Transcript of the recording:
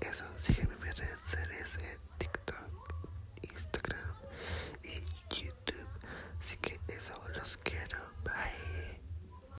eso, sígueme en mis redes sociales eh, TikTok, Instagram y YouTube. Así que eso, los quiero. Bye.